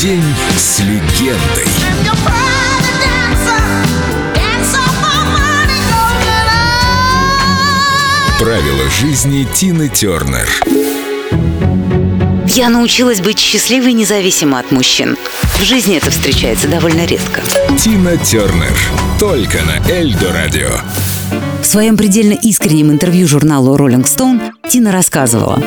День с легендой. Правила жизни Тины Тернер. Я научилась быть счастливой независимо от мужчин. В жизни это встречается довольно редко. Тина Тернер. Только на Эльдо Радио. В своем предельно искреннем интервью журналу Rolling Stone Тина рассказывала.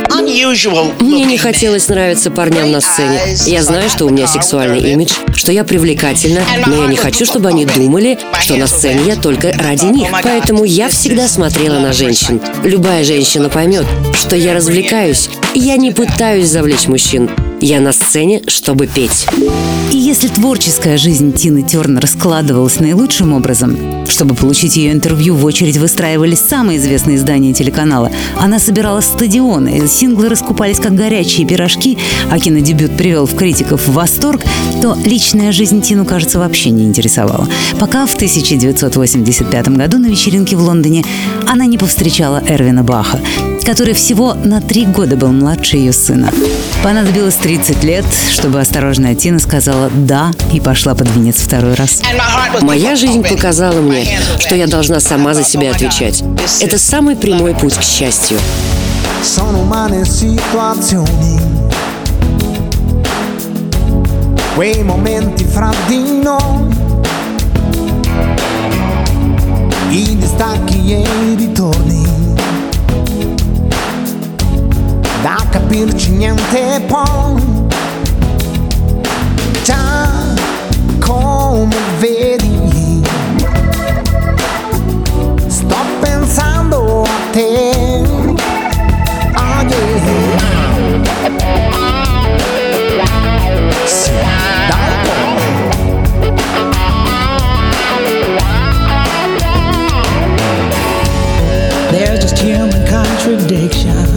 Мне не хотелось нравиться парням на сцене. Я знаю, что у меня сексуальный имидж, что я привлекательна, но я не хочу, чтобы они думали, что на сцене я только ради них. Поэтому я всегда смотрела на женщин. Любая женщина поймет, что я развлекаюсь, и я не пытаюсь завлечь мужчин. Я на сцене, чтобы петь. И если творческая жизнь Тины Тернер складывалась наилучшим образом, чтобы получить ее интервью, в очередь выстраивались самые известные издания телеканала. Она собирала стадионы, синглы раскупались как горячие пирожки, а кинодебют привел в критиков в восторг, то личная жизнь Тину, кажется, вообще не интересовала. Пока в 1985 году на вечеринке в Лондоне она не повстречала Эрвина Баха, который всего на три года был младше ее сына. Понадобилось 30 лет, чтобы осторожная Тина сказала «да» и пошла под венец второй раз. Моя жизнь показала мне, что я должна сама за себя отвечать. Это самый прямой путь к счастью. Quei momenti fra di noi, i distacchi e i ritorni. Da capirci niente poi. Già come vedi, sto pensando a te. Ah, yeah. Sì. There's just human contradictions.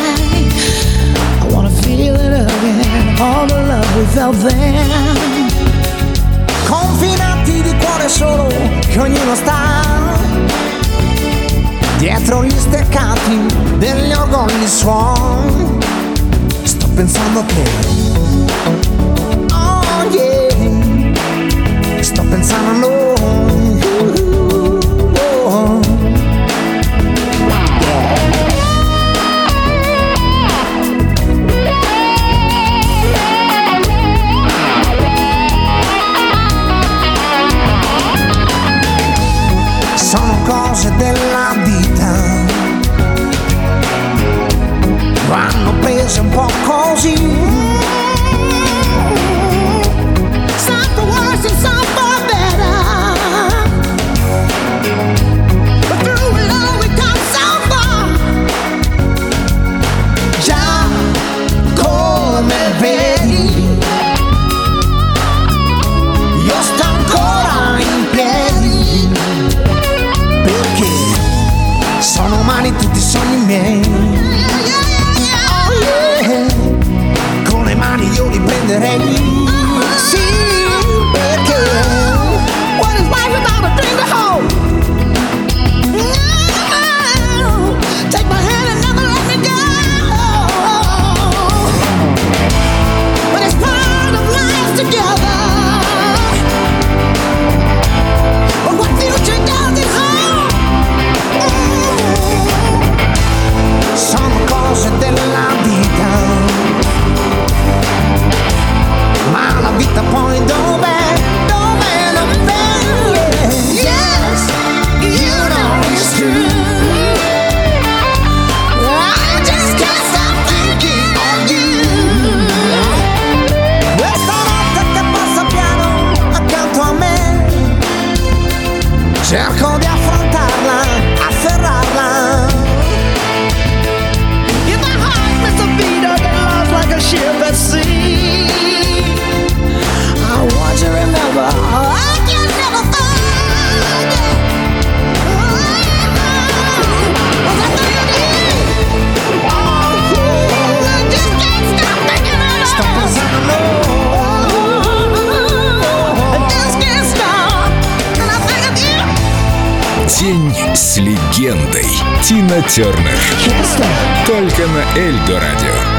Feel it again, all the love we felt then. confinati di cuore solo che ognuno sta dietro gli steccati degli orgogli suon sto pensando a te oh yeah sto pensando a noi Hey. Cher candidat с легендой Тина Тернер. Только на Эльдо радио.